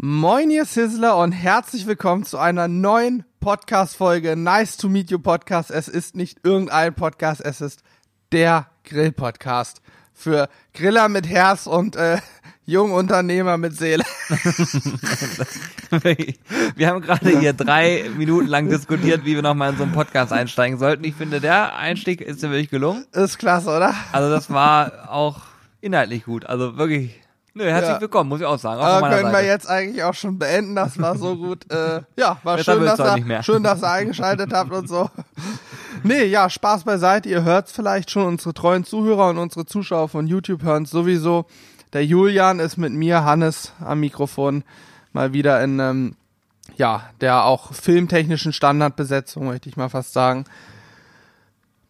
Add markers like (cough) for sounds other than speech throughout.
Moin, ihr Sizzler und herzlich willkommen zu einer neuen Podcast-Folge. Nice to meet you Podcast. Es ist nicht irgendein Podcast, es ist der Grill-Podcast. Für Griller mit Herz und äh, (laughs) Jungunternehmer mit Seele. (laughs) wir haben gerade hier drei Minuten lang diskutiert, wie wir nochmal in so einen Podcast einsteigen sollten. Ich finde, der Einstieg ist ja wirklich gelungen. Ist klasse, oder? Also das war auch inhaltlich gut. Also wirklich Nö, herzlich ja. willkommen, muss ich auch sagen. Auch Aber können Seite. wir jetzt eigentlich auch schon beenden, das war so gut. Äh, ja, war schön dass, ihr, schön, dass ihr eingeschaltet habt und so. Nee, ja, Spaß beiseite. Ihr hört's vielleicht schon, unsere treuen Zuhörer und unsere Zuschauer von YouTube hören sowieso. Der Julian ist mit mir, Hannes, am Mikrofon mal wieder in, ähm, ja, der auch filmtechnischen Standardbesetzung, möchte ich mal fast sagen.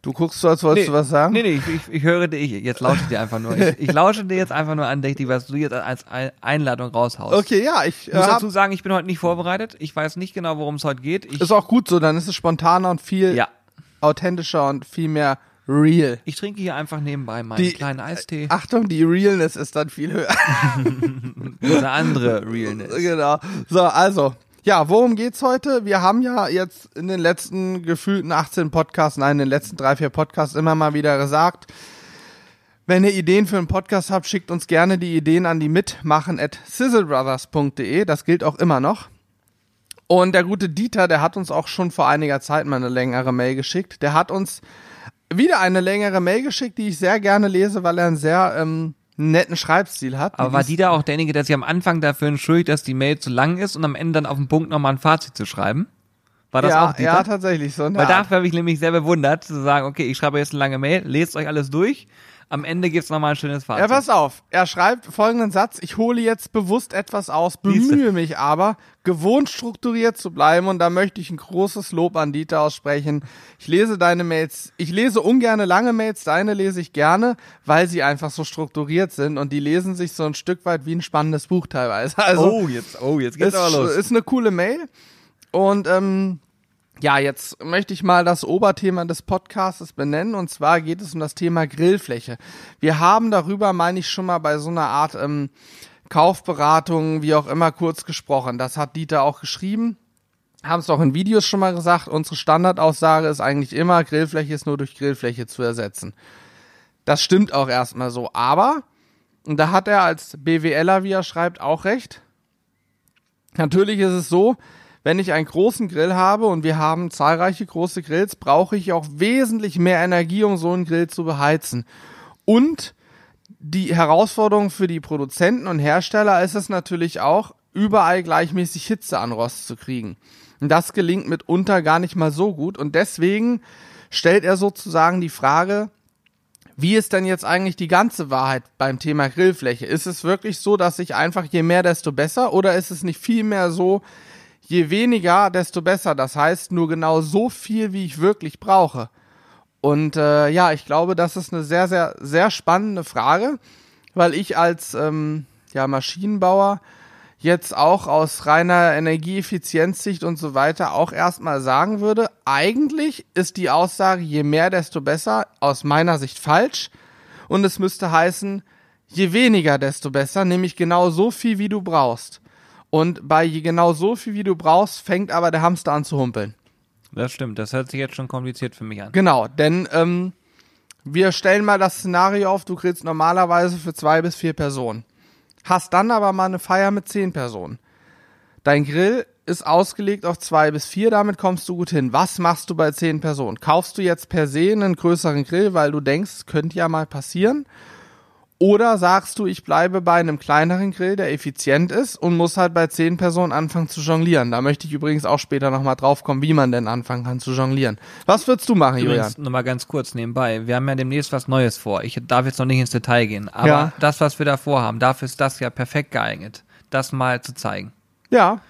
Du guckst so, als wolltest nee, du was sagen? Nee, nee, ich, ich, ich höre dich, jetzt lausche ich dir einfach nur. Ich, ich lausche dir jetzt einfach nur andächtig, was du jetzt als Einladung raushaust. Okay, ja, ich, ich muss äh, dazu sagen, ich bin heute nicht vorbereitet. Ich weiß nicht genau, worum es heute geht. Ich, ist auch gut so, dann ist es spontaner und viel ja. authentischer und viel mehr real. Ich trinke hier einfach nebenbei meinen die, kleinen Eistee. Achtung, die Realness ist dann viel höher. (laughs) Eine andere Realness. (laughs) Genau. So, also, ja, worum geht's heute? Wir haben ja jetzt in den letzten gefühlten 18 Podcasts, nein, in den letzten drei, vier Podcasts immer mal wieder gesagt, wenn ihr Ideen für einen Podcast habt, schickt uns gerne die Ideen an die mitmachen at sizzlebrothers.de. Das gilt auch immer noch. Und der gute Dieter, der hat uns auch schon vor einiger Zeit mal eine längere Mail geschickt. Der hat uns wieder eine längere Mail geschickt, die ich sehr gerne lese, weil er ein sehr ähm, netten Schreibstil hat. Aber war die da auch derjenige, der sich am Anfang dafür entschuldigt, dass die Mail zu lang ist und am Ende dann auf den Punkt nochmal ein Fazit zu schreiben? War das ja, auch Dieter? Ja, tatsächlich so. Weil dafür habe ich nämlich sehr bewundert, zu sagen, okay, ich schreibe jetzt eine lange Mail, lest euch alles durch am Ende gibt's nochmal ein schönes Fazit. Ja, pass auf. Er schreibt folgenden Satz. Ich hole jetzt bewusst etwas aus, bemühe mich aber, gewohnt strukturiert zu bleiben und da möchte ich ein großes Lob an Dieter aussprechen. Ich lese deine Mails, ich lese ungerne lange Mails, deine lese ich gerne, weil sie einfach so strukturiert sind und die lesen sich so ein Stück weit wie ein spannendes Buch teilweise. Also, oh, jetzt, oh, jetzt geht's ist, aber los. Ist eine coole Mail und ähm, ja, jetzt möchte ich mal das Oberthema des Podcasts benennen und zwar geht es um das Thema Grillfläche. Wir haben darüber, meine ich, schon mal bei so einer Art ähm, Kaufberatung, wie auch immer, kurz gesprochen. Das hat Dieter auch geschrieben. Haben es auch in Videos schon mal gesagt. Unsere Standardaussage ist eigentlich immer, Grillfläche ist nur durch Grillfläche zu ersetzen. Das stimmt auch erstmal so. Aber, und da hat er als BWLer, wie er schreibt, auch recht. Natürlich ist es so, wenn ich einen großen Grill habe und wir haben zahlreiche große Grills, brauche ich auch wesentlich mehr Energie, um so einen Grill zu beheizen. Und die Herausforderung für die Produzenten und Hersteller ist es natürlich auch, überall gleichmäßig Hitze an Rost zu kriegen. Und das gelingt mitunter gar nicht mal so gut. Und deswegen stellt er sozusagen die Frage, wie ist denn jetzt eigentlich die ganze Wahrheit beim Thema Grillfläche? Ist es wirklich so, dass ich einfach je mehr, desto besser? Oder ist es nicht vielmehr so, je weniger, desto besser. Das heißt, nur genau so viel, wie ich wirklich brauche. Und äh, ja, ich glaube, das ist eine sehr, sehr, sehr spannende Frage, weil ich als ähm, ja, Maschinenbauer jetzt auch aus reiner Energieeffizienzsicht und so weiter auch erstmal sagen würde, eigentlich ist die Aussage, je mehr, desto besser, aus meiner Sicht falsch. Und es müsste heißen, je weniger, desto besser, nämlich genau so viel, wie du brauchst. Und bei genau so viel, wie du brauchst, fängt aber der Hamster an zu humpeln. Das stimmt, das hört sich jetzt schon kompliziert für mich an. Genau, denn ähm, wir stellen mal das Szenario auf, du kriegst normalerweise für zwei bis vier Personen. Hast dann aber mal eine Feier mit zehn Personen. Dein Grill ist ausgelegt auf zwei bis vier, damit kommst du gut hin. Was machst du bei zehn Personen? Kaufst du jetzt per se einen größeren Grill, weil du denkst, es könnte ja mal passieren? Oder sagst du, ich bleibe bei einem kleineren Grill, der effizient ist und muss halt bei zehn Personen anfangen zu jonglieren. Da möchte ich übrigens auch später nochmal drauf kommen, wie man denn anfangen kann zu jonglieren. Was würdest du machen, übrigens, Julian? Nochmal ganz kurz nebenbei. Wir haben ja demnächst was Neues vor. Ich darf jetzt noch nicht ins Detail gehen. Aber ja. das, was wir da vorhaben, dafür ist das ja perfekt geeignet, das mal zu zeigen. Ja.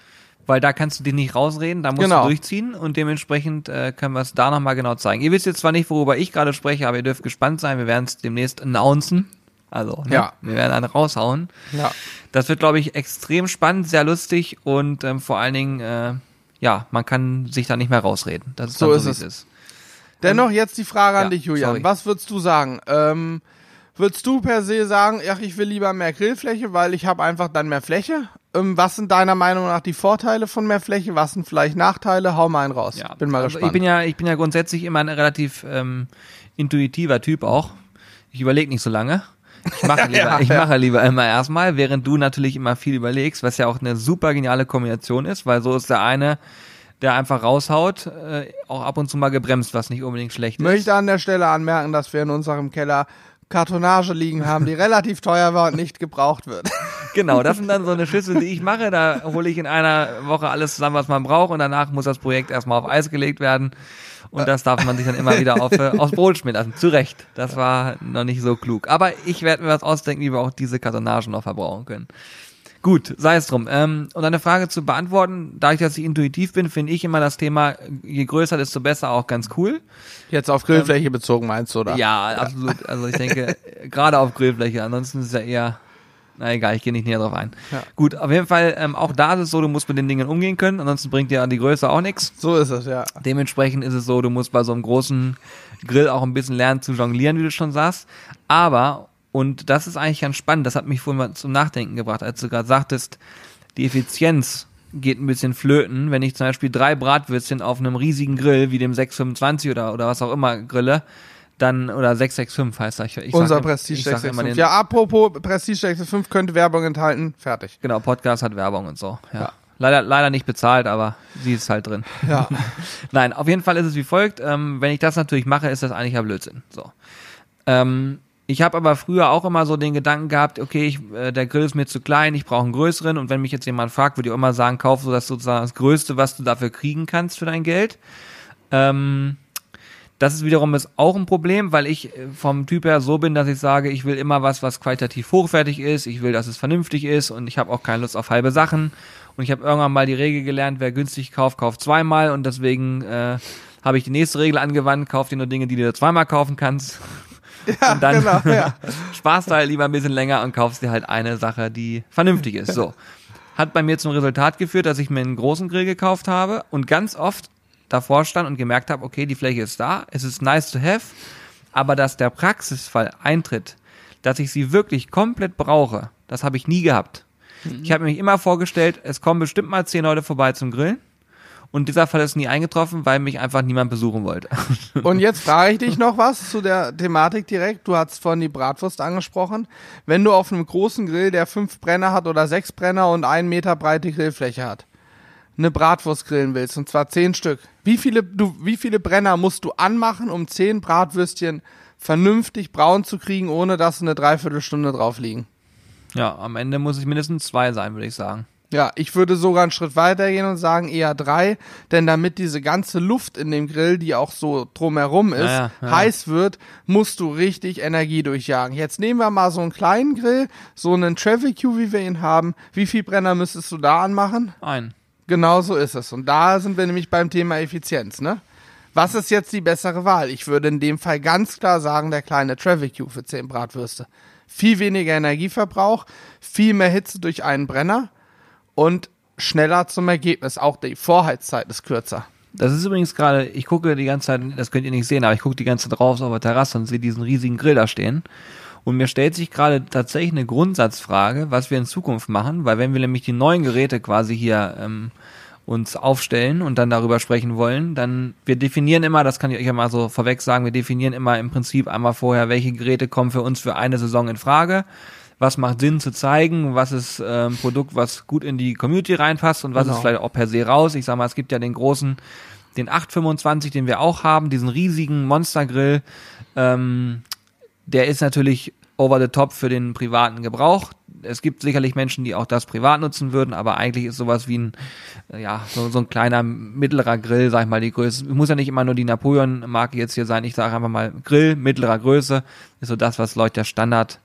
Weil da kannst du dich nicht rausreden, da musst genau. du durchziehen und dementsprechend äh, können wir es da nochmal genau zeigen. Ihr wisst jetzt zwar nicht, worüber ich gerade spreche, aber ihr dürft gespannt sein. Wir werden es demnächst announcen. Also, ne? ja. wir werden einen raushauen. Ja. Das wird, glaube ich, extrem spannend, sehr lustig und ähm, vor allen Dingen, äh, ja, man kann sich da nicht mehr rausreden. Das ist so, dann so ist es. Ist. Dennoch jetzt die Frage an ja, dich, Julian. Sorry. Was würdest du sagen? Ähm, Würdest du per se sagen, ach, ich will lieber mehr Grillfläche, weil ich habe einfach dann mehr Fläche? Ähm, was sind deiner Meinung nach die Vorteile von mehr Fläche? Was sind vielleicht Nachteile? Hau mal einen raus. Ja, bin mal also gespannt. Ich bin ja, ich bin ja grundsätzlich immer ein relativ ähm, intuitiver Typ auch. Ich überlege nicht so lange. Ich mache (laughs) lieber, ja, ich mache lieber immer erstmal, während du natürlich immer viel überlegst, was ja auch eine super geniale Kombination ist, weil so ist der eine, der einfach raushaut, äh, auch ab und zu mal gebremst, was nicht unbedingt schlecht ist. Möchte an der Stelle anmerken, dass wir in unserem Keller Kartonage liegen haben, die (laughs) relativ teuer war und nicht gebraucht wird. (laughs) Genau, das sind dann so eine Schüssel, die ich mache. Da hole ich in einer Woche alles zusammen, was man braucht und danach muss das Projekt erstmal auf Eis gelegt werden. Und das darf man sich dann immer wieder auf, äh, aufs Brot schmieren lassen. Zu Recht. Das war noch nicht so klug. Aber ich werde mir was ausdenken, wie wir auch diese Kartonagen noch verbrauchen können. Gut, sei es drum. Ähm, und eine Frage zu beantworten, da ich, dass ich intuitiv bin, finde ich immer das Thema, je größer, desto besser auch ganz cool. Jetzt auf Grillfläche ähm, bezogen meinst du, oder? Ja, absolut. Also ich denke, (laughs) gerade auf Grillfläche. Ansonsten ist es ja eher, na egal, ich gehe nicht näher drauf ein. Ja. Gut, auf jeden Fall, ähm, auch da ist es so, du musst mit den Dingen umgehen können, ansonsten bringt dir die Größe auch nichts. So ist es, ja. Dementsprechend ist es so, du musst bei so einem großen Grill auch ein bisschen lernen zu jonglieren, wie du schon sagst. Aber, und das ist eigentlich ganz spannend, das hat mich vorhin mal zum Nachdenken gebracht, als du gerade sagtest, die Effizienz geht ein bisschen flöten, wenn ich zum Beispiel drei Bratwürstchen auf einem riesigen Grill, wie dem 625 oder, oder was auch immer grille, dann, oder 665 heißt das. Ich Unser Prestige 665. Ja, apropos Prestige 665 könnte Werbung enthalten. Fertig. Genau, Podcast hat Werbung und so. Ja. ja. Leider, leider nicht bezahlt, aber sie ist halt drin. Ja. (laughs) Nein, auf jeden Fall ist es wie folgt. Ähm, wenn ich das natürlich mache, ist das eigentlich ja Blödsinn. So. Ähm, ich habe aber früher auch immer so den Gedanken gehabt, okay, ich, äh, der Grill ist mir zu klein, ich brauche einen größeren. Und wenn mich jetzt jemand fragt, würde ich immer sagen, kauf so das sozusagen das Größte, was du dafür kriegen kannst für dein Geld. Ähm, das ist wiederum ist auch ein Problem, weil ich äh, vom Typ her so bin, dass ich sage, ich will immer was, was qualitativ hochwertig ist. Ich will, dass es vernünftig ist und ich habe auch keine Lust auf halbe Sachen. Und ich habe irgendwann mal die Regel gelernt, wer günstig kauft, kauft zweimal. Und deswegen äh, habe ich die nächste Regel angewandt, kauf dir nur Dinge, die du zweimal kaufen kannst. (laughs) Ja, und dann genau, (laughs) ja. sparst du halt lieber ein bisschen länger und kaufst dir halt eine Sache, die vernünftig ist. So. (laughs) Hat bei mir zum Resultat geführt, dass ich mir einen großen Grill gekauft habe und ganz oft davor stand und gemerkt habe, okay, die Fläche ist da, es ist nice to have, aber dass der Praxisfall eintritt, dass ich sie wirklich komplett brauche, das habe ich nie gehabt. Mhm. Ich habe mir immer vorgestellt, es kommen bestimmt mal zehn Leute vorbei zum Grillen und dieser Fall ist nie eingetroffen, weil mich einfach niemand besuchen wollte. (laughs) Und jetzt frage ich dich noch was zu der Thematik direkt. Du hast vorhin die Bratwurst angesprochen. Wenn du auf einem großen Grill, der fünf Brenner hat oder sechs Brenner und einen Meter breite Grillfläche hat, eine Bratwurst grillen willst, und zwar zehn Stück, wie viele, du, wie viele Brenner musst du anmachen, um zehn Bratwürstchen vernünftig braun zu kriegen, ohne dass eine Dreiviertelstunde drauf liegen? Ja, am Ende muss ich mindestens zwei sein, würde ich sagen. Ja, ich würde sogar einen Schritt weiter gehen und sagen eher drei, denn damit diese ganze Luft in dem Grill, die auch so drumherum ist, ja, ja. heiß wird, musst du richtig Energie durchjagen. Jetzt nehmen wir mal so einen kleinen Grill, so einen Traffic Q, wie wir ihn haben. Wie viel Brenner müsstest du da anmachen? Ein. Genau so ist es. Und da sind wir nämlich beim Thema Effizienz, ne? Was ist jetzt die bessere Wahl? Ich würde in dem Fall ganz klar sagen, der kleine Traffic Q für 10 Bratwürste. Viel weniger Energieverbrauch, viel mehr Hitze durch einen Brenner und schneller zum Ergebnis. Auch die Vorheizzeit ist kürzer. Das ist übrigens gerade, ich gucke die ganze Zeit, das könnt ihr nicht sehen, aber ich gucke die ganze Zeit drauf auf der Terrasse und sehe diesen riesigen Grill da stehen. Und mir stellt sich gerade tatsächlich eine Grundsatzfrage, was wir in Zukunft machen, weil wenn wir nämlich die neuen Geräte quasi hier ähm, uns aufstellen und dann darüber sprechen wollen, dann wir definieren immer, das kann ich euch ja mal so vorweg sagen, wir definieren immer im Prinzip einmal vorher, welche Geräte kommen für uns für eine Saison in Frage was macht Sinn zu zeigen, was ist äh, ein Produkt, was gut in die Community reinpasst und was genau. ist vielleicht auch per se raus. Ich sag mal, es gibt ja den großen, den 825, den wir auch haben, diesen riesigen Monstergrill. Ähm, der ist natürlich over the top für den privaten Gebrauch. Es gibt sicherlich Menschen, die auch das privat nutzen würden, aber eigentlich ist sowas wie ein, äh, ja, so, so ein kleiner mittlerer Grill, sag ich mal, die Größe. Muss ja nicht immer nur die Napoleon-Marke jetzt hier sein. Ich sage einfach mal Grill mittlerer Größe ist so das, was Leute der Standard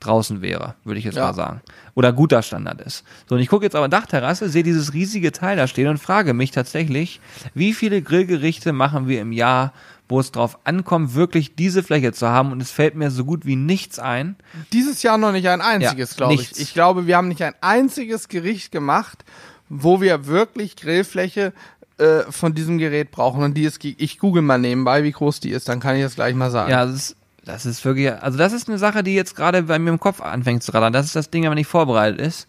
draußen wäre, würde ich jetzt ja. mal sagen. Oder guter Standard ist. So, und ich gucke jetzt aber Dachterrasse, sehe dieses riesige Teil da stehen und frage mich tatsächlich, wie viele Grillgerichte machen wir im Jahr, wo es drauf ankommt, wirklich diese Fläche zu haben und es fällt mir so gut wie nichts ein. Dieses Jahr noch nicht ein einziges, ja, glaube ich. Ich glaube, wir haben nicht ein einziges Gericht gemacht, wo wir wirklich Grillfläche äh, von diesem Gerät brauchen und die ist, ich google mal nebenbei, wie groß die ist, dann kann ich das gleich mal sagen. Ja, das ist Das ist wirklich, also das ist eine Sache, die jetzt gerade bei mir im Kopf anfängt zu rattern. Das ist das Ding, wenn nicht vorbereitet ist.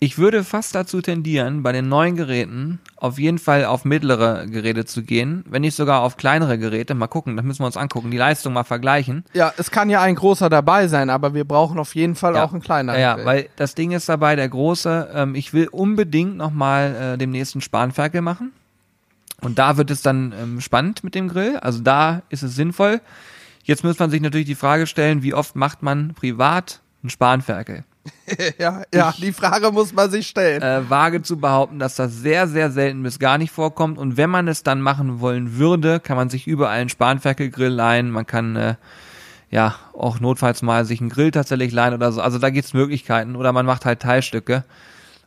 Ich würde fast dazu tendieren, bei den neuen Geräten auf jeden Fall auf mittlere Geräte zu gehen, wenn nicht sogar auf kleinere Geräte. Mal gucken, das müssen wir uns angucken, die Leistung mal vergleichen. Ja, es kann ja ein großer dabei sein, aber wir brauchen auf jeden Fall ja. auch einen kleineren. Ja, ja, weil das Ding ist dabei, der große, ähm, ich will unbedingt nochmal äh, dem nächsten Spanferkel machen. Und da wird es dann ähm, spannend mit dem Grill. Also da ist es sinnvoll. Jetzt muss man sich natürlich die Frage stellen, wie oft macht man privat einen Spanferkel? (laughs) ja, ja, die Frage muss man sich stellen. Äh, wage zu behaupten, dass das sehr, sehr selten bis gar nicht vorkommt. Und wenn man es dann machen wollen würde, kann man sich überall einen Spanferkelgrill leihen. Man kann äh, ja auch notfalls mal sich einen Grill tatsächlich leihen oder so. Also da gibt's Möglichkeiten. Oder man macht halt Teilstücke.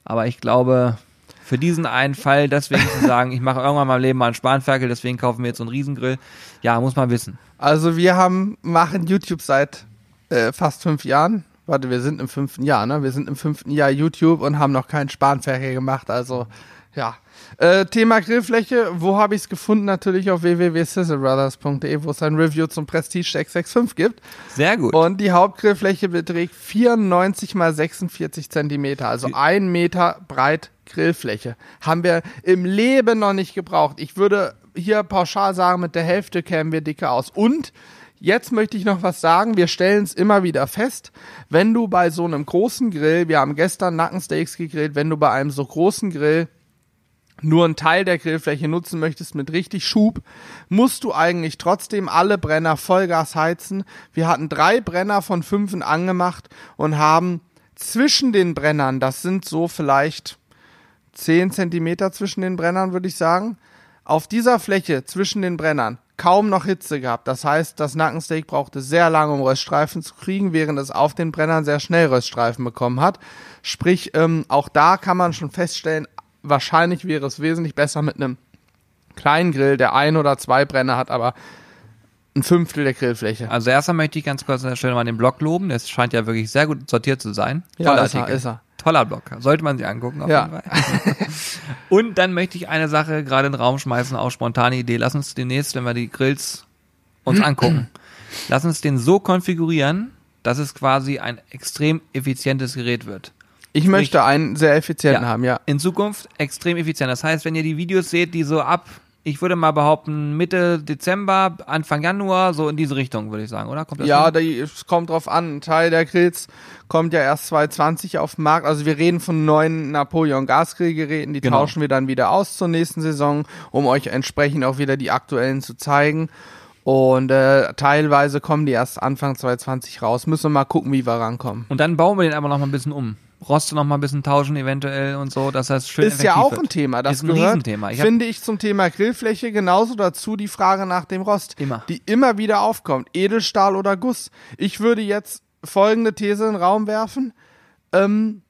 Aber ich glaube, für diesen einen Fall, deswegen (laughs) zu sagen, ich mache irgendwann mal im Leben mal einen Spanferkel, deswegen kaufen wir jetzt so einen Riesengrill. Ja, muss man wissen. Also wir haben, machen YouTube seit äh, fast fünf Jahren warte, wir sind im fünften Jahr, ne? Wir sind im fünften Jahr YouTube und haben noch keinen Spanferkel gemacht, also ja. Äh, Thema Grillfläche, wo habe ich es gefunden? Natürlich auf www.sizzlebrothers.de, wo es ein Review zum Prestige 665 gibt. Sehr gut. Und die Hauptgrillfläche beträgt 94 mal 46 Zentimeter, also ein Meter breit Grillfläche. Haben wir im Leben noch nicht gebraucht. Ich würde hier pauschal sagen, mit der Hälfte kämen wir dicker aus. Und Jetzt möchte ich noch was sagen. Wir stellen es immer wieder fest, wenn du bei so einem großen Grill, wir haben gestern Nackensteaks gegrillt, wenn du bei einem so großen Grill nur einen Teil der Grillfläche nutzen möchtest mit richtig Schub, musst du eigentlich trotzdem alle Brenner Vollgas heizen. Wir hatten drei Brenner von fünfen angemacht und haben zwischen den Brennern, das sind so vielleicht zehn Zentimeter zwischen den Brennern, würde ich sagen, auf dieser Fläche zwischen den Brennern kaum noch Hitze gehabt. Das heißt, das Nackensteak brauchte sehr lange, um Röststreifen zu kriegen, während es auf den Brennern sehr schnell Röststreifen bekommen hat. Sprich, ähm, auch da kann man schon feststellen, wahrscheinlich wäre es wesentlich besser mit einem kleinen Grill, der ein oder zwei Brenner hat, aber ein Fünftel der Grillfläche. Also erstmal möchte ich ganz kurz an der Stelle mal den Blog loben. Der scheint ja wirklich sehr gut sortiert zu sein. Ja, ist er, ist er. Toller Blog. Sollte man sich angucken. Auf ja. jeden Fall. (laughs) Und dann möchte ich eine Sache gerade in den Raum schmeißen, auch spontane Idee. Lass uns demnächst, wenn wir die Grills uns angucken, lass uns den so konfigurieren, dass es quasi ein extrem effizientes Gerät wird. Ich möchte einen sehr effizienten ja, haben, ja. In Zukunft extrem effizient. Das heißt, wenn ihr die Videos seht, die so ab ich würde mal behaupten, Mitte Dezember, Anfang Januar, so in diese Richtung, würde ich sagen, oder? Kommt das ja, es kommt drauf an. Ein Teil der Grills kommt ja erst 2020 auf den Markt. Also wir reden von neuen Napoleon Gasgrillgeräten, die genau. tauschen wir dann wieder aus zur nächsten Saison, um euch entsprechend auch wieder die aktuellen zu zeigen. Und äh, teilweise kommen die erst Anfang 2020 raus. Müssen wir mal gucken, wie wir rankommen. Und dann bauen wir den aber noch mal ein bisschen um. Roste noch mal ein bisschen tauschen eventuell und so, dass das schön ist ja auch ein Thema. Das ist ein gehört, Riesenthema. Ich finde ich zum Thema Grillfläche genauso dazu die Frage nach dem Rost, immer. die immer wieder aufkommt. Edelstahl oder Guss. Ich würde jetzt folgende These in den Raum werfen. Ähm,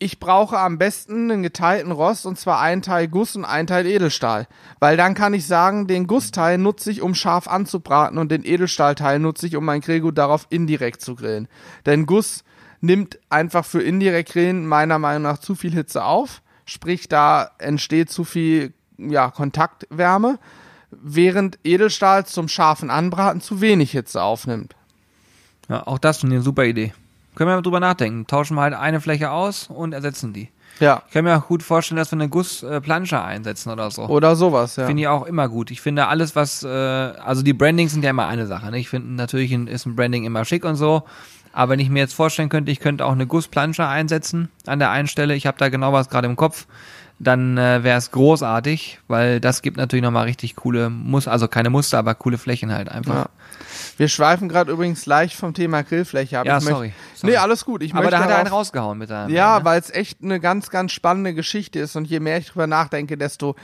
ich brauche am besten einen geteilten Rost und zwar ein Teil Guss und ein Teil Edelstahl. Weil dann kann ich sagen, den Gussteil nutze ich, um scharf anzubraten und den Edelstahlteil nutze ich, um mein Grillgut darauf indirekt zu grillen. Denn Guss nimmt einfach für indirekt Grillen meiner Meinung nach zu viel Hitze auf. Sprich, da entsteht zu viel ja, Kontaktwärme, während Edelstahl zum scharfen Anbraten zu wenig Hitze aufnimmt. Ja, auch das ist eine super Idee. Können wir mal drüber nachdenken. Tauschen wir halt eine Fläche aus und ersetzen die. Ja. Ich kann mir auch gut vorstellen, dass wir eine Gussplansche einsetzen oder so. Oder sowas, ja. Finde ich auch immer gut. Ich finde alles, was, äh, also die Brandings sind ja immer eine Sache. Ne? Ich finde natürlich ist ein Branding immer schick und so. Aber wenn ich mir jetzt vorstellen könnte, ich könnte auch eine Gussplansche einsetzen an der einen Stelle, ich habe da genau was gerade im Kopf, dann äh, wäre es großartig, weil das gibt natürlich nochmal richtig coole Muster, also keine Muster, aber coole Flächen halt einfach. Ja. Wir schweifen gerade übrigens leicht vom Thema Grillfläche ab. Ja, sorry, sorry. Nee, alles gut. Ich aber da hat er einen rausgehauen mit einem. Ja, ne? weil es echt eine ganz, ganz spannende Geschichte ist und je mehr ich drüber nachdenke, desto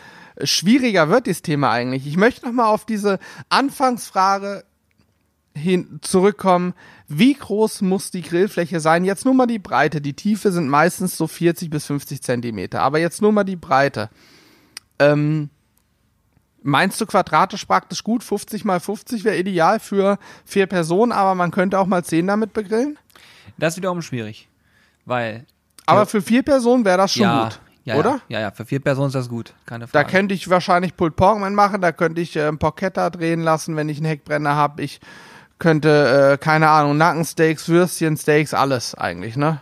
schwieriger wird dieses Thema eigentlich. Ich möchte nochmal auf diese Anfangsfrage hin zurückkommen, wie groß muss die Grillfläche sein? Jetzt nur mal die Breite. Die Tiefe sind meistens so 40 bis 50 Zentimeter, aber jetzt nur mal die Breite. Ähm, meinst du quadratisch praktisch gut? 50 mal 50 wäre ideal für vier Personen, aber man könnte auch mal zehn damit begrillen? Das ist wiederum schwierig, weil. Aber für vier Personen wäre das schon ja, gut. Ja, oder? Ja, ja, für vier Personen ist das gut, keine Frage. Da könnte ich wahrscheinlich Pulled Pork machen, da könnte ich äh, Porchetta drehen lassen, wenn ich einen Heckbrenner habe. Ich könnte, äh, keine Ahnung, Nackensteaks, Würstchen, Steaks, alles eigentlich, ne?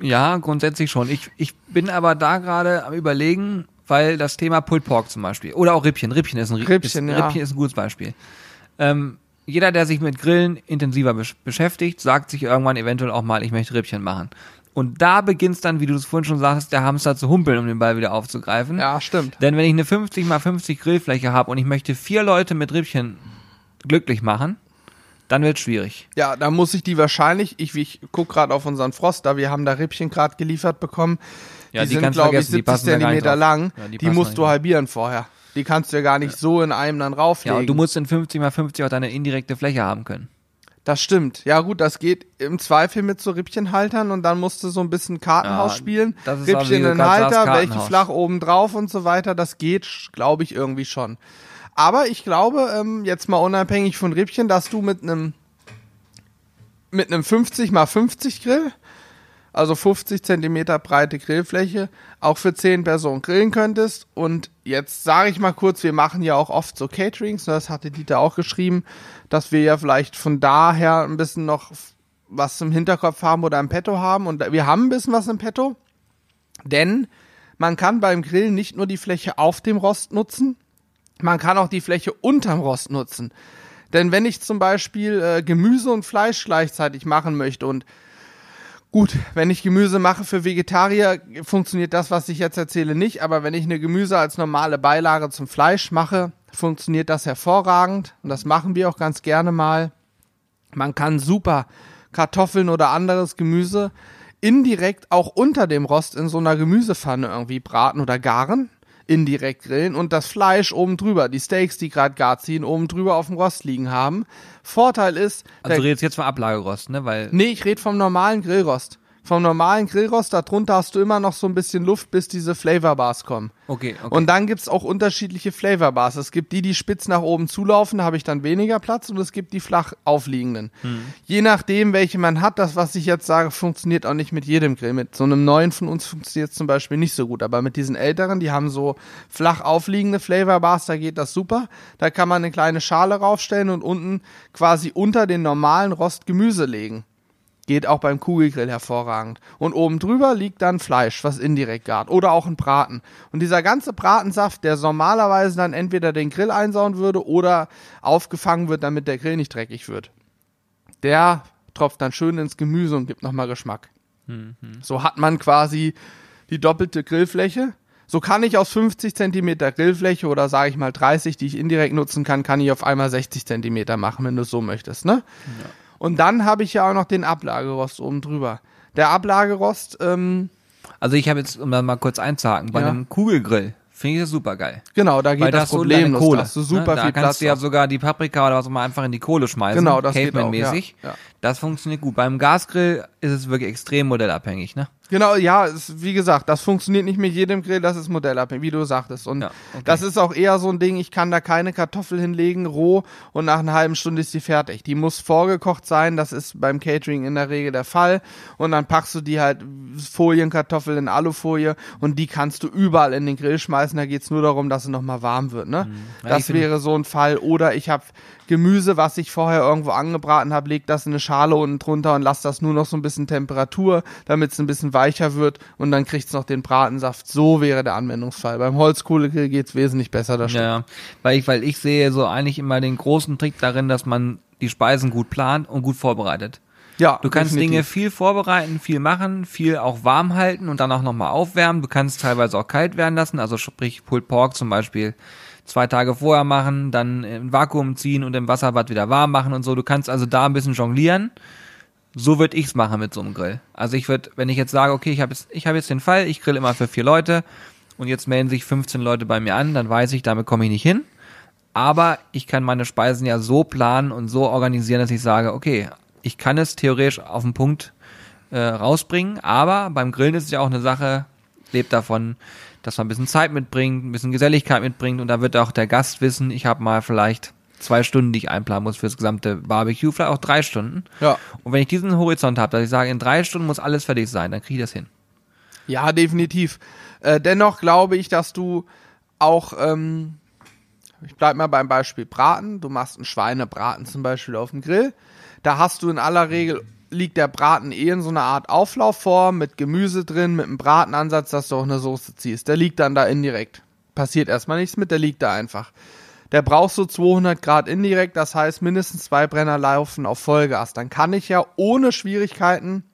Ja, grundsätzlich schon. Ich, ich bin aber da gerade am überlegen, weil das Thema Pulled Pork zum Beispiel oder auch Rippchen. Rippchen ist ein, Rippchen, ist, ja. Rippchen ist ein gutes Beispiel. Ähm, jeder, der sich mit Grillen intensiver besch beschäftigt, sagt sich irgendwann eventuell auch mal, ich möchte Rippchen machen. Und da beginnt es dann, wie du es vorhin schon sagst, der Hamster zu humpeln, um den Ball wieder aufzugreifen. Ja, stimmt. Denn wenn ich eine 50 mal 50 Grillfläche habe und ich möchte vier Leute mit Rippchen glücklich machen, dann wird schwierig. Ja, da muss ich die wahrscheinlich, ich, ich gucke gerade auf unseren Frost, da wir haben da Rippchen gerade geliefert bekommen. Ja, die, die sind, glaube ich, 70 Zentimeter lang. Ja, die, die musst du halbieren vorher. Die kannst du ja gar nicht ja. so in einem dann rauflegen. Ja, und du musst in 50 mal 50 auch deine indirekte Fläche haben können. Das stimmt. Ja gut, das geht im Zweifel mit so Rippchenhaltern und dann musst du so ein bisschen Kartenhaus ja, spielen. Rippchen in den Halter, welche flach oben drauf und so weiter. Das geht, glaube ich, irgendwie schon. Aber ich glaube, ähm, jetzt mal unabhängig von Rippchen, dass du mit einem mit einem 50 mal 50 Grill also 50 Zentimeter breite Grillfläche, auch für 10 Personen grillen könntest. Und jetzt sage ich mal kurz, wir machen ja auch oft so Caterings, ne, das hatte Dieter auch geschrieben, dass wir ja vielleicht von daher ein bisschen noch was im Hinterkopf haben oder im Petto haben. Und wir haben ein bisschen was im Petto, denn man kann beim Grillen nicht nur die Fläche auf dem Rost nutzen, man kann auch die Fläche unterm Rost nutzen. Denn wenn ich zum Beispiel äh, Gemüse und Fleisch gleichzeitig machen möchte und Gut, wenn ich Gemüse mache für Vegetarier, funktioniert das, was ich jetzt erzähle, nicht. Aber wenn ich eine Gemüse als normale Beilage zum Fleisch mache, funktioniert das hervorragend. Und das machen wir auch ganz gerne mal. Man kann super Kartoffeln oder anderes Gemüse indirekt auch unter dem Rost in so einer Gemüsepfanne irgendwie braten oder garen indirekt grillen und das Fleisch oben drüber, die Steaks, die gerade gar ziehen, oben drüber auf dem Rost liegen haben. Vorteil ist. Also du redest jetzt vom Ablagerost, ne? Weil nee, ich rede vom normalen Grillrost vom normalen Grillrost, darunter hast du immer noch so ein bisschen Luft, bis diese Flavor-Bars kommen. Okay, okay. Und dann gibt's auch unterschiedliche Flavor-Bars. Es gibt die, die spitz nach oben zulaufen, da habe ich dann weniger Platz und es gibt die flach aufliegenden. Hm. Je nachdem, welche man hat, das, was ich jetzt sage, funktioniert auch nicht mit jedem Grill. Mit so einem neuen von uns funktioniert zum Beispiel nicht so gut, aber mit diesen älteren, die haben so flach aufliegende Flavor-Bars, da geht das super. Da kann man eine kleine Schale raufstellen und unten quasi unter den normalen Rost Gemüse legen. Geht auch beim Kugelgrill hervorragend. Und oben drüber liegt dann Fleisch, was indirekt gart. Oder auch ein Braten. Und dieser ganze Bratensaft, der normalerweise dann entweder den Grill einsauen würde oder aufgefangen wird, damit der Grill nicht dreckig wird. Der tropft dann schön ins Gemüse und gibt nochmal Geschmack. Mhm. So hat man quasi die doppelte Grillfläche. So kann ich aus 50 Zentimeter Grillfläche oder sage ich mal 30, die ich indirekt nutzen kann, kann ich auf einmal 60 Zentimeter machen, wenn du es so möchtest, ne? Ja. Und dann habe ich ja auch noch den Ablagerost oben drüber. Der Ablagerost, ähm, also ich habe jetzt, um da mal kurz einzuhaken, bei ja. einem Kugelgrill finde ich das super geil. Genau, da geht Weil das, das Problem Kohle. Da hast du super ne? viel da kannst du ja sogar die Paprika oder was auch immer einfach in die Kohle schmeißen. Genau, das geht auch, ja. ja. Das funktioniert gut. Beim Gasgrill ist es wirklich extrem modellabhängig, ne? Genau, ja, ist, wie gesagt, das funktioniert nicht mit jedem Grill, das ist modellabhängig, wie du sagtest. Und ja, okay. das ist auch eher so ein Ding, ich kann da keine Kartoffel hinlegen, roh, und nach einer halben Stunde ist die fertig. Die muss vorgekocht sein, das ist beim Catering in der Regel der Fall. Und dann packst du die halt Folienkartoffel in Alufolie und die kannst du überall in den Grill schmeißen, da geht's nur darum, dass sie nochmal warm wird, ne? Mhm. Das wäre so ein Fall. Oder ich habe Gemüse, was ich vorher irgendwo angebraten habe, leg das in eine Schale unten drunter und lass das nur noch so ein bisschen Temperatur, damit es ein bisschen weicher wird und dann kriegt es noch den Bratensaft. So wäre der Anwendungsfall. Beim Holzkohlegrill geht es wesentlich besser. Das ja, weil ich, weil ich sehe so eigentlich immer den großen Trick darin, dass man die Speisen gut plant und gut vorbereitet. Ja, du kannst definitiv. Dinge viel vorbereiten, viel machen, viel auch warm halten und dann auch nochmal aufwärmen. Du kannst teilweise auch kalt werden lassen, also sprich Pulled Pork zum Beispiel zwei Tage vorher machen, dann im Vakuum ziehen und im Wasserbad wieder warm machen und so. Du kannst also da ein bisschen jonglieren. So würde ich's machen mit so einem Grill. Also ich würde, wenn ich jetzt sage, okay, ich habe jetzt, ich habe jetzt den Fall, ich grill immer für vier Leute und jetzt melden sich 15 Leute bei mir an, dann weiß ich, damit komme ich nicht hin. Aber ich kann meine Speisen ja so planen und so organisieren, dass ich sage, okay, ich kann es theoretisch auf den Punkt äh, rausbringen, aber beim Grillen ist es ja auch eine Sache, lebt davon, dass man ein bisschen Zeit mitbringt, ein bisschen Geselligkeit mitbringt und da wird auch der Gast wissen, ich habe mal vielleicht zwei Stunden, die ich einplanen muss fürs gesamte Barbecue, vielleicht auch drei Stunden. Ja. Und wenn ich diesen Horizont habe, dass ich sage, in drei Stunden muss alles fertig sein, dann kriege ich das hin. Ja, definitiv. Äh, dennoch glaube ich, dass du auch ähm, ich bleib mal beim Beispiel Braten. Du machst einen Schweinebraten zum Beispiel auf dem Grill. Da hast du in aller Regel liegt der Braten eh in so einer Art Auflaufform mit Gemüse drin, mit einem Bratenansatz, dass du auch eine Soße ziehst. Der liegt dann da indirekt. Passiert erstmal nichts mit, der liegt da einfach. Der braucht so 200 Grad indirekt, das heißt mindestens zwei Brenner laufen auf Vollgas. Dann kann ich ja ohne Schwierigkeiten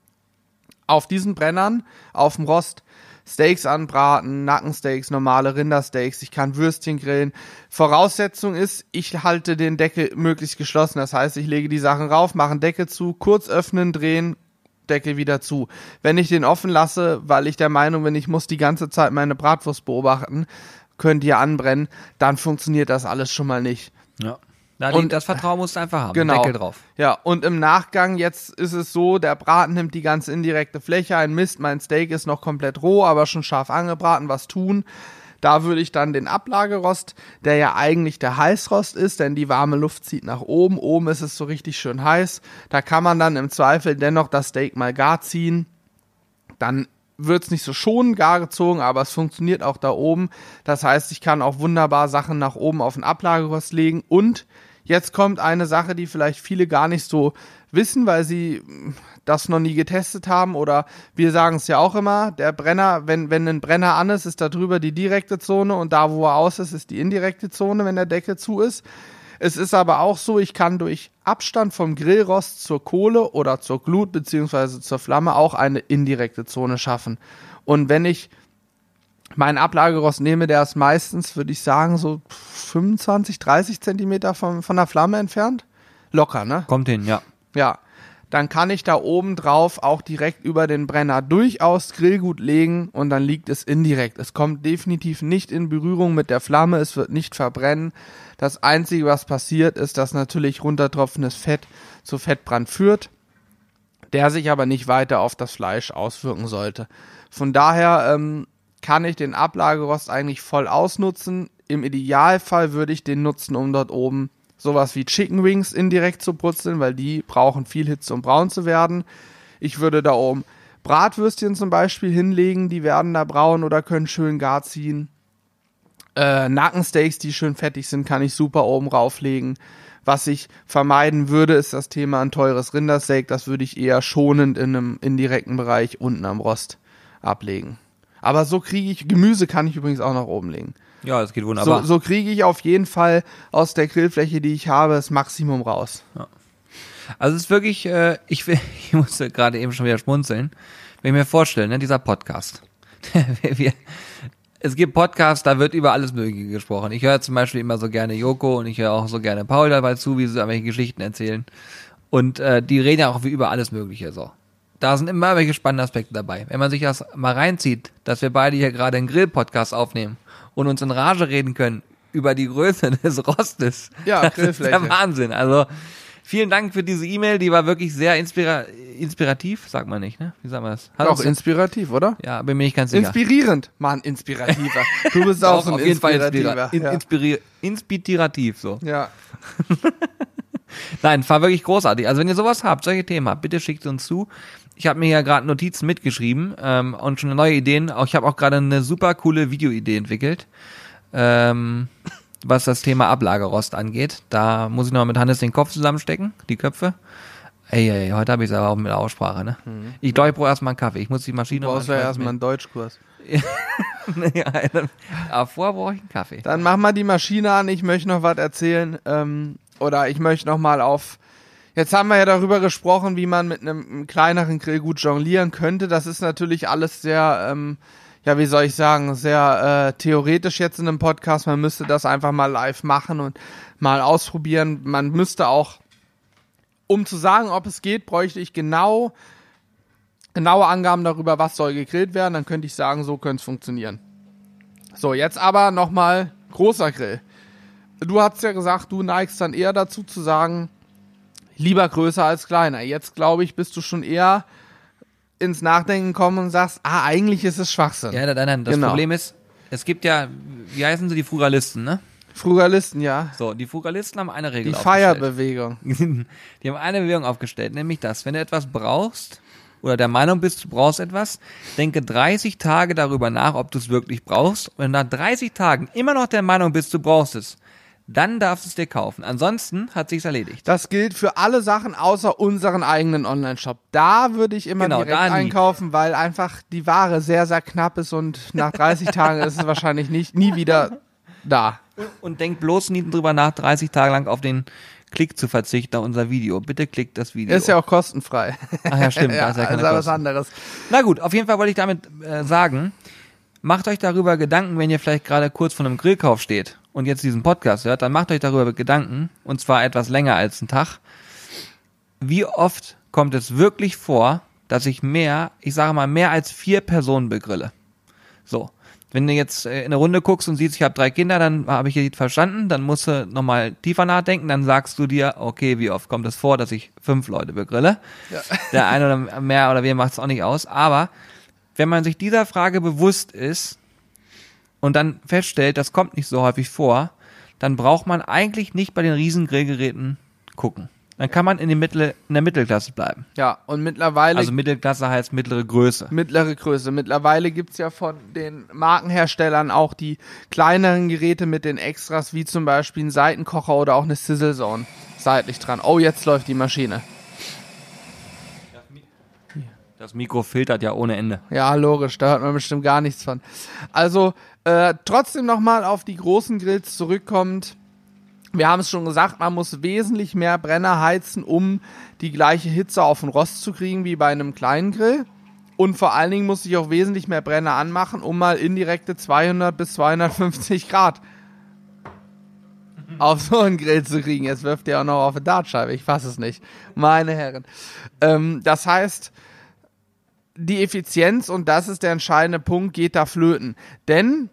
auf diesen Brennern, auf dem Rost, Steaks anbraten, Nackensteaks, normale Rindersteaks, ich kann Würstchen grillen. Voraussetzung ist, ich halte den Deckel möglichst geschlossen. Das heißt, ich lege die Sachen rauf, mache Deckel zu, kurz öffnen, drehen, Deckel wieder zu. Wenn ich den offen lasse, weil ich der Meinung bin, ich muss die ganze Zeit meine Bratwurst beobachten, könnt ihr anbrennen, dann funktioniert das alles schon mal nicht. Ja. Na, und das Vertrauen musst du einfach haben. Genau. Deckel drauf. Ja, und im Nachgang jetzt ist es so, der Braten nimmt die ganze indirekte Fläche ein. Mist, mein Steak ist noch komplett roh, aber schon scharf angebraten. Was tun? Da würde ich dann den Ablagerost, der ja eigentlich der Heißrost ist, denn die warme Luft zieht nach oben. Oben ist es so richtig schön heiß. Da kann man dann im Zweifel dennoch das Steak mal gar ziehen. Dann wird es nicht so schonend gar gezogen, aber es funktioniert auch da oben. Das heißt, ich kann auch wunderbar Sachen nach oben auf den Ablagerost legen und Jetzt kommt eine Sache, die vielleicht viele gar nicht so wissen, weil sie das noch nie getestet haben oder wir sagen es ja auch immer, der Brenner, wenn, wenn ein Brenner an ist, ist da drüber die direkte Zone und da, wo er aus ist, ist die indirekte Zone, wenn der Deckel zu ist. Es ist aber auch so, ich kann durch Abstand vom Grillrost zur Kohle oder zur Glut beziehungsweise zur Flamme auch eine indirekte Zone schaffen. Und wenn ich mein Ablagerost nehme, der ist meistens, würde ich sagen, so 25, 30 Zentimeter von, von der Flamme entfernt. Locker, ne? Kommt hin, ja. Ja. Dann kann ich da oben drauf auch direkt über den Brenner durchaus Grillgut legen und dann liegt es indirekt. Es kommt definitiv nicht in Berührung mit der Flamme, es wird nicht verbrennen. Das Einzige, was passiert, ist, dass natürlich runtertropfendes Fett zu Fettbrand führt, der sich aber nicht weiter auf das Fleisch auswirken sollte. Von daher ähm, kann ich den Ablagerost eigentlich voll ausnutzen. Im Idealfall würde ich den nutzen, um dort oben sowas wie Chicken Wings indirekt zu brutzeln, weil die brauchen viel Hitze, um braun zu werden. Ich würde da oben Bratwürstchen zum Beispiel hinlegen, die werden da braun oder können schön gar ziehen. Äh, Nackensteaks, die schön fettig sind, kann ich super oben rauflegen. Was ich vermeiden würde, ist das Thema ein teures Rindersteak. Das würde ich eher schonend in einem indirekten Bereich unten am Rost ablegen. Aber so kriege ich, Gemüse kann ich übrigens auch nach oben legen. Ja, das geht wunderbar. So, so kriege ich auf jeden Fall aus der Grillfläche, die ich habe, das Maximum raus. Ja. Also es ist wirklich, äh, ich, (laughs) ich musste gerade eben schon wieder schmunzeln, wenn ich mir vorstelle, ne, dieser Podcast. (laughs) Wir, es gibt Podcasts, da wird über alles Mögliche gesprochen. Ich höre zum Beispiel immer so gerne Joko und ich höre auch so gerne Paul dabei zu, wie sie irgendwelche Geschichten erzählen. Und äh, die reden ja auch über alles Mögliche so da sind immer welche spannende Aspekte dabei. Wenn man sich das mal reinzieht, dass wir beide hier gerade einen Grill-Podcast aufnehmen und uns in Rage reden können über die Größe (laughs) des Rostes. Ja, das ist der Wahnsinn. Also vielen Dank für diese E-Mail, die war wirklich sehr inspira inspirativ, sagt man nicht, ne? Wie sagt man das? Hat auch inspirativ, oder? Ja, bin mir nicht ganz sicher. Inspirierend, Mann, inspirativer. Du bist auch, auch ein auf jeden Fall inspira in, inspiri inspirativ so. Ja. (laughs) Nein, war wirklich großartig. Also wenn ihr sowas habt, solche Themen habt, bitte schickt uns zu. Ich habe mir ja gerade Notizen mitgeschrieben ähm, und schon neue Ideen. Auch ich habe auch gerade eine super coole Videoidee entwickelt, ähm, was das Thema Ablagerost angeht. Da muss ich noch mit Hannes den Kopf zusammenstecken, die Köpfe. Ey, ey heute habe ich es aber auch mit der Aussprache, ne? Mhm. Ich glaube, ich brauche erstmal einen Kaffee. Ich muss die Maschine Du brauchst ja erstmal einen Deutschkurs. (laughs) ja, aber vorher brauche ich einen Kaffee. Dann mach mal die Maschine an, ich möchte noch was erzählen. Ähm, oder ich möchte noch mal auf Jetzt haben wir ja darüber gesprochen, wie man mit einem kleineren Grill gut jonglieren könnte. Das ist natürlich alles sehr, ähm, ja, wie soll ich sagen, sehr äh, theoretisch jetzt in einem Podcast. Man müsste das einfach mal live machen und mal ausprobieren. Man müsste auch, um zu sagen, ob es geht, bräuchte ich genau genaue Angaben darüber, was soll gegrillt werden. Dann könnte ich sagen, so könnte es funktionieren. So, jetzt aber nochmal großer Grill. Du hast ja gesagt, du neigst dann eher dazu zu sagen, lieber größer als kleiner. Jetzt glaube ich, bist du schon eher ins Nachdenken kommen und sagst, ah, eigentlich ist es Schwachsinn. Ja, nein, nein, das genau. Problem ist, es gibt ja, wie heißen sie, die Frugalisten, ne? Frugalisten, ja. So, die Frugalisten haben eine Regel Die Feierbewegung. (laughs) die haben eine Bewegung aufgestellt, nämlich das, wenn du etwas brauchst oder der Meinung bist, du brauchst etwas, denke 30 Tage darüber nach, ob du es wirklich brauchst. Und wenn du nach 30 Tagen immer noch der Meinung bist, du brauchst es, dann darfst du es dir kaufen. Ansonsten hat sich's erledigt. Das gilt für alle Sachen außer unseren eigenen Online-Shop. Da würde ich immer genau, direkt einkaufen, weil einfach die Ware sehr, sehr knapp ist und nach 30 Tagen ist es wahrscheinlich nicht, nie wieder da. Und, und denk bloß nie drüber nach, 30 Tage lang auf den Klick zu verzichten auf unser Video. Bitte klickt das Video. Ist ja auch kostenfrei. Ach ja, stimmt. (laughs) ja, ist ja keine also was anderes. Na gut, auf jeden Fall wollte ich damit äh, sagen, macht euch darüber Gedanken, wenn ihr vielleicht gerade kurz vor einem Grillkauf steht und jetzt diesen Podcast hört, dann macht euch darüber Gedanken, und zwar etwas länger als einen Tag. Wie oft kommt es wirklich vor, dass ich mehr, ich sage mal, mehr als vier Personen begrille? So. Wenn du jetzt äh, in eine Runde guckst und siehst, ich habe drei Kinder, dann habe ich jetzt verstanden, dann musst du nochmal tiefer nachdenken, dann sagst du dir, okay, wie oft kommt es vor, dass ich fünf Leute begrille? Ja. (laughs) Der eine oder mehr oder weniger macht es auch nicht aus, aber wenn man sich dieser Frage bewusst ist, und dann feststellt, das kommt nicht so häufig vor, dann braucht man eigentlich nicht bei den riesen Grillgeräten gucken. Dann kann man in, die Mittel, in der Mittelklasse bleiben. Ja, und mittlerweile. Also Mittelklasse heißt mittlere Größe. Mittlere Größe. Mittlerweile gibt's ja von den Markenherstellern auch die kleineren Geräte mit den Extras, wie zum Beispiel ein Seitenkocher oder auch eine Sizzle Zone seitlich dran. Oh, jetzt läuft die Maschine. Das Mikro filtert ja ohne Ende. Ja, logisch, da hört man bestimmt gar nichts von. Also, äh, trotzdem nochmal auf die großen Grills zurückkommt. Wir haben es schon gesagt, man muss wesentlich mehr Brenner heizen, um die gleiche Hitze auf den Rost zu kriegen wie bei einem kleinen Grill. Und vor allen Dingen muss ich auch wesentlich mehr Brenner anmachen, um mal indirekte 200 bis 250 Grad auf so einen Grill zu kriegen. Jetzt wirft ihr auch noch auf eine Dartscheibe. Ich fasse es nicht. Meine Herren. Ähm, das heißt, die Effizienz, und das ist der entscheidende Punkt, geht da flöten. Denn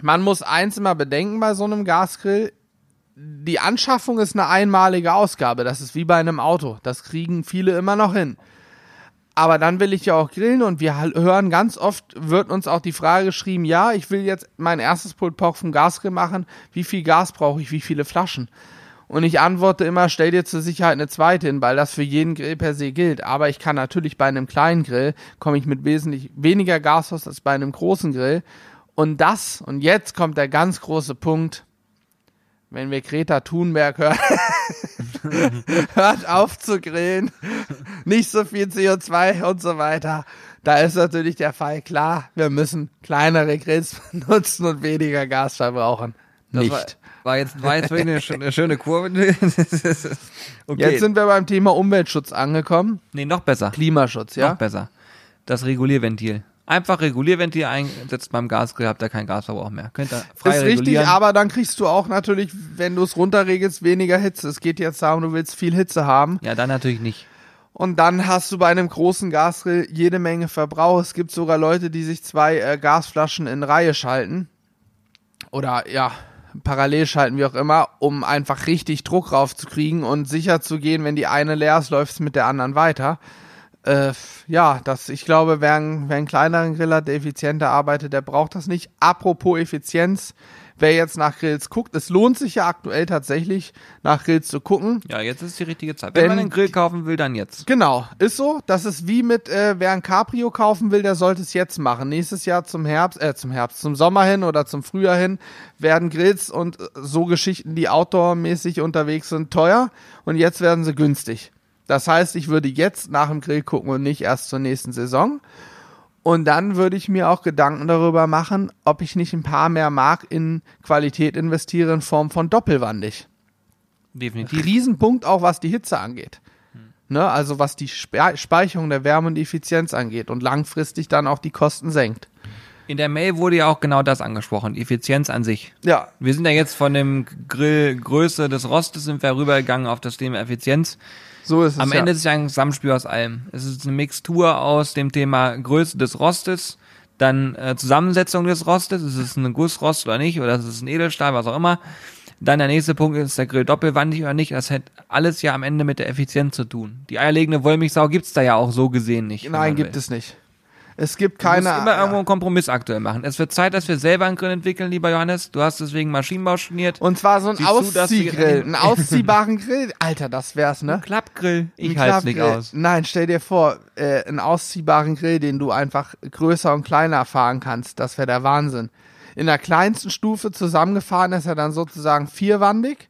man muss eins immer bedenken bei so einem Gasgrill. Die Anschaffung ist eine einmalige Ausgabe. Das ist wie bei einem Auto. Das kriegen viele immer noch hin. Aber dann will ich ja auch grillen und wir hören ganz oft, wird uns auch die Frage geschrieben, ja, ich will jetzt mein erstes Pulled Pork vom Gasgrill machen. Wie viel Gas brauche ich? Wie viele Flaschen? Und ich antworte immer, stell dir zur Sicherheit eine zweite hin, weil das für jeden Grill per se gilt. Aber ich kann natürlich bei einem kleinen Grill, komme ich mit wesentlich weniger Gas aus als bei einem großen Grill. Und das, und jetzt kommt der ganz große Punkt, wenn wir Greta Thunberg hören, (laughs) hört auf zu grillen, nicht so viel CO2 und so weiter. Da ist natürlich der Fall klar, wir müssen kleinere Grills (laughs) benutzen und weniger Gas verbrauchen. Nicht. War, jetzt, war jetzt wirklich eine, eine schöne Kurve. (laughs) okay. Jetzt sind wir beim Thema Umweltschutz angekommen. Nee, noch besser. Klimaschutz, ja? Noch besser. Das Regulierventil. Einfach Regulierventil eingesetzt beim Gasgrill, habt ihr keinen Gasverbrauch mehr. Könnt ihr frei Ist richtig, aber dann kriegst du auch natürlich, wenn du es runterregelst, weniger Hitze. Es geht jetzt darum, du willst viel Hitze haben. Ja, dann natürlich nicht. Und dann hast du bei einem großen Gasgrill jede Menge Verbrauch. Es gibt sogar Leute, die sich zwei äh, Gasflaschen in Reihe schalten. Oder ja, parallel schalten, wie auch immer, um einfach richtig Druck raufzukriegen und sicher zu gehen, wenn die eine leer ist, läuft es mit der anderen weiter äh, ja, das, ich glaube, wer, wer einen kleineren Grill hat, der effizienter arbeitet, der braucht das nicht. Apropos Effizienz, wer jetzt nach Grills guckt, es lohnt sich ja aktuell tatsächlich, nach Grills zu gucken. Ja, jetzt ist die richtige Zeit. Wenn Denn, man einen Grill kaufen will, dann jetzt. Genau, ist so. Das ist wie mit, äh, wer ein Cabrio kaufen will, der sollte es jetzt machen. Nächstes Jahr zum Herbst, äh, zum Herbst, zum Sommer hin oder zum Frühjahr hin werden Grills und so Geschichten, die outdoor-mäßig unterwegs sind, teuer und jetzt werden sie günstig. Das heißt, ich würde jetzt nach dem Grill gucken und nicht erst zur nächsten Saison. Und dann würde ich mir auch Gedanken darüber machen, ob ich nicht ein paar mehr Mark in Qualität investiere in Form von doppelwandig. Definitiv. Riesenpunkt auch, was die Hitze angeht. Hm. Ne, also was die Speicherung der Wärme und Effizienz angeht und langfristig dann auch die Kosten senkt. In der Mail wurde ja auch genau das angesprochen, Effizienz an sich. Ja. Wir sind ja jetzt von dem Grillgröße des Rostes sind wir rübergegangen auf das Thema Effizienz. So ist es. Am Ende ist es ja ein Zusammenspiel aus allem. Es ist eine Mixtur aus dem Thema Größe des Rostes, dann äh, Zusammensetzung des Rostes, ist es ein Gussrost oder nicht, oder ist es ein Edelstahl, was auch immer. Dann der nächste Punkt ist der Grill doppelwandig oder nicht. Das hat alles ja am Ende mit der Effizienz zu tun. Die eierlegende Wollmilchsau gibt's da ja auch so gesehen nicht. Nein, gibt will. es nicht. Es gibt keine. Du musst immer ja. irgendwo einen Kompromiss aktuell machen. Es wird Zeit, dass wir selber einen Grill entwickeln, lieber Johannes. Du hast deswegen Maschinenbau studiert. Und zwar so ein Ausziehgrill. Einen (laughs) ausziehbaren Grill. Alter, das wär's, ne? Ein Klappgrill. Ich halte nicht aus. Nein, stell dir vor, äh, einen ausziehbaren Grill, den du einfach größer und kleiner fahren kannst. Das wäre der Wahnsinn. In der kleinsten Stufe zusammengefahren ist er dann sozusagen vierwandig.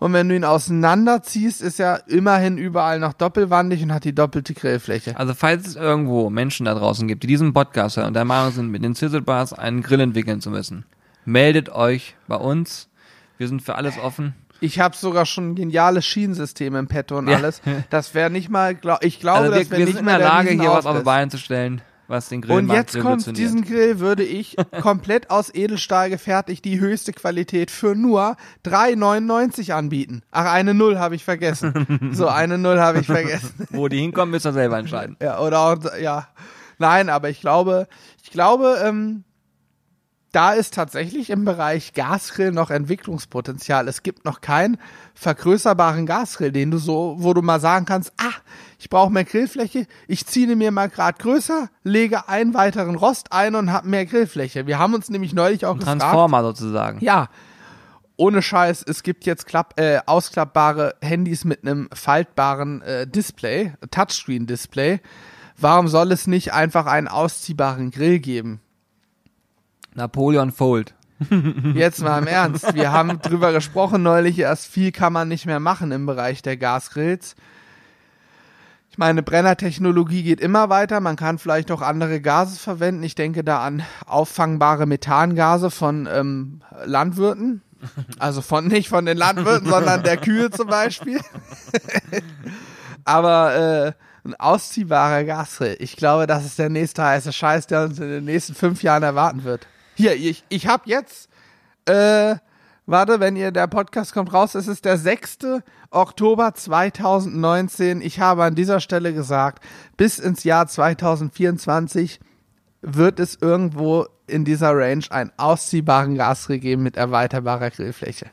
Und wenn du ihn auseinanderziehst, ist er immerhin überall noch doppelwandig und hat die doppelte Grillfläche. Also falls es irgendwo Menschen da draußen gibt, die diesen Podcast hören und der Meinung sind, mit den Sizzle Bars einen Grill entwickeln zu müssen, meldet euch bei uns. Wir sind für alles offen. Ich habe sogar schon ein geniales Schienensystem im Petto und ja. alles. Das wäre nicht mal, glaub, ich glaube, also wir, das wäre nicht in der Lage, hier was auf die Beine zu stellen was den Grill Und jetzt kommt, diesen Grill würde ich (laughs) komplett aus Edelstahl gefertigt, die höchste Qualität für nur 3,99 anbieten. Ach, eine Null habe ich vergessen. so, eine Null habe ich vergessen. (laughs) Wo die hinkommen, müsst ihr selber entscheiden. Ja, oder auch, ja. Nein, aber ich glaube, ich glaube, ähm, da ist tatsächlich im Bereich Gasgrill noch Entwicklungspotenzial. Es gibt noch keinen vergrößerbaren Gasgrill, den du so, wo du mal sagen kannst, ah, ich brauche mehr Grillfläche, ich ziehe mir mal grad größer, lege einen weiteren Rost ein und habe mehr Grillfläche. Wir haben uns nämlich neulich auch Ein gefragt. Transformer sozusagen. Ja. Ohne Scheiß, es gibt jetzt klapp, äh, ausklappbare Handys mit einem faltbaren äh, Display, Touchscreen-Display. Warum soll es nicht einfach einen ausziehbaren Grill geben? Napoleon Fold. (laughs) Jetzt mal im Ernst. Wir haben drüber gesprochen neulich, erst viel kann man nicht mehr machen im Bereich der Gasgrills. Ich meine, Brennertechnologie geht immer weiter. Man kann vielleicht auch andere Gase verwenden. Ich denke da an auffangbare Methangase von ähm, Landwirten. Also von nicht von den Landwirten, (laughs) sondern der Kühe zum Beispiel. (laughs) Aber äh, ein ausziehbarer Gasgrill. Ich glaube, das ist der nächste heiße Scheiß, der uns in den nächsten fünf Jahren erwarten wird. Hier, ich, ich habe jetzt, äh, warte, wenn ihr, der Podcast kommt raus, es ist der 6. Oktober 2019. Ich habe an dieser Stelle gesagt, bis ins Jahr 2024 wird es irgendwo in dieser Range einen ausziehbaren Gasgrill geben mit erweiterbarer Grillfläche.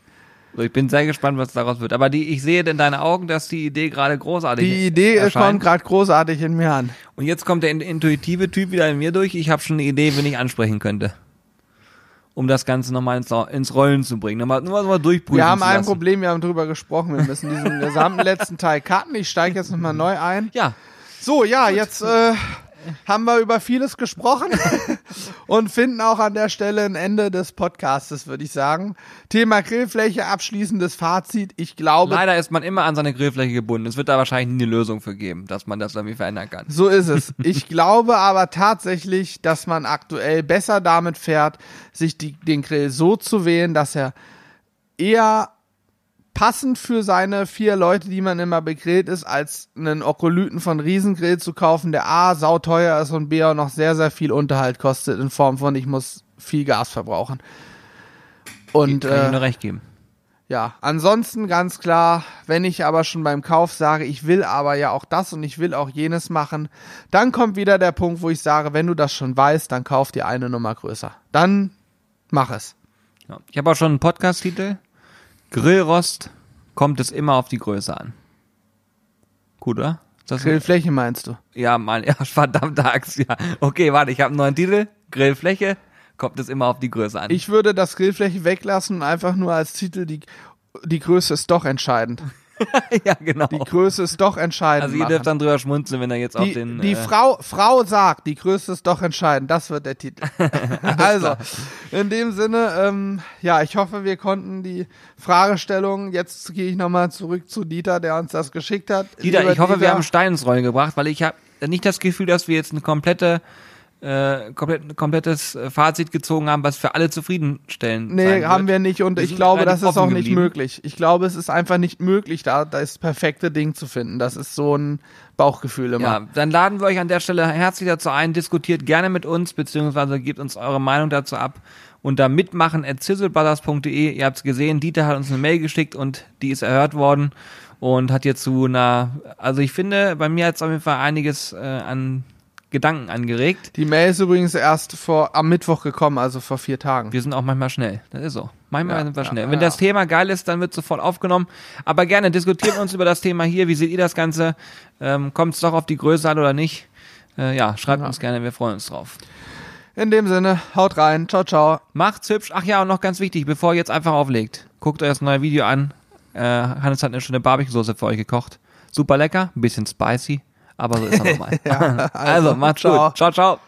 Ich bin sehr gespannt, was daraus wird. Aber die, ich sehe in deinen Augen, dass die Idee gerade großartig ist. Die Idee erscheint. kommt gerade großartig in mir an. Und jetzt kommt der intuitive Typ wieder in mir durch. Ich habe schon eine Idee, wen ich ansprechen könnte um das Ganze nochmal ins, ins Rollen zu bringen. Nochmal, nur mal durchprüfen. Wir haben ein Problem, wir haben drüber gesprochen. Wir müssen diesen (laughs) gesamten letzten Teil cutten. Ich steige jetzt nochmal neu ein. Ja. So, ja, Gut. jetzt äh, haben wir über vieles gesprochen (laughs) und finden auch an der Stelle ein Ende des Podcastes, würde ich sagen. Thema Grillfläche, abschließendes Fazit. Ich glaube. Leider ist man immer an seine Grillfläche gebunden. Es wird da wahrscheinlich nie eine Lösung für geben, dass man das irgendwie verändern kann. So ist es. Ich (laughs) glaube aber tatsächlich, dass man aktuell besser damit fährt, sich die, den Grill so zu wählen, dass er eher passend für seine vier Leute, die man immer begrillt ist, als einen Okolyten von Riesengrill zu kaufen, der A, sauteuer ist und B, auch noch sehr, sehr viel Unterhalt kostet in Form von, ich muss viel Gas verbrauchen. Und, Kann ich nur recht geben. Ja, ansonsten ganz klar, wenn ich aber schon beim Kauf sage, ich will aber ja auch das und ich will auch jenes machen, dann kommt wieder der Punkt, wo ich sage, wenn du das schon weißt, dann kauf dir eine Nummer größer. Dann mach es. Ja. Ich habe auch schon einen Podcast-Titel. Grillrost kommt es immer auf die Größe an. Gut, oder? Das Grillfläche meinst du? Ja, mein, (laughs) ja, verdammte Axt, ja. Okay, warte, ich habe einen neuen Titel. Grillfläche kommt es immer auf die Größe an. Ich würde das Grillfläche weglassen und einfach nur als Titel die, die Größe ist doch entscheidend. (laughs) ja, genau. Die Größe ist doch entscheidend. Also ihr machen. dürft dann drüber schmunzeln, wenn er jetzt die, auf den. Die äh Frau, Frau sagt, die Größe ist doch entscheidend. Das wird der Titel. (laughs) (laughs) also, in dem Sinne, ähm, ja, ich hoffe, wir konnten die Fragestellung, jetzt gehe ich nochmal zurück zu Dieter, der uns das geschickt hat. Dieter, Lieber ich hoffe, Dieter, wir haben Stein ins Rollen gebracht, weil ich habe nicht das Gefühl, dass wir jetzt eine komplette äh, komplett, komplettes äh, Fazit gezogen haben, was für alle zufriedenstellend Nee, haben wir nicht und wir ich glaube, das ist auch nicht geblieben. möglich. Ich glaube, es ist einfach nicht möglich, da das perfekte Ding zu finden. Das ist so ein Bauchgefühl immer. Ja, dann laden wir euch an der Stelle herzlich dazu ein, diskutiert gerne mit uns, beziehungsweise gebt uns eure Meinung dazu ab unter mitmachen at sizzlebrothers.de. Ihr habt es gesehen, Dieter hat uns eine Mail geschickt und die ist erhört worden und hat jetzt zu einer, also ich finde, bei mir hat es auf jeden Fall einiges äh, an Gedanken angeregt. Die Mail ist übrigens erst vor, am Mittwoch gekommen, also vor vier Tagen. Wir sind auch manchmal schnell. Das ist so. Manchmal ja, sind wir schnell. Ja, Wenn das Thema geil ist, dann wird sofort aufgenommen. Aber gerne diskutieren uns über das Thema hier. Wie seht ihr das Ganze? Ähm, Kommt es doch auf die Größe an oder nicht? Äh, ja, schreibt uns gerne. Wir freuen uns drauf. In dem Sinne, haut rein. Ciao, ciao. Macht's hübsch. Ach ja, und noch ganz wichtig, bevor ihr jetzt einfach auflegt, guckt euch das neue Video an. Äh, Hannes hat eine schöne Barbecue-Soße für euch gekocht. Super lecker, ein bisschen spicy aber so ist er nochmal. (laughs) ja, also, also macht's ciao. gut. Ciao, ciao.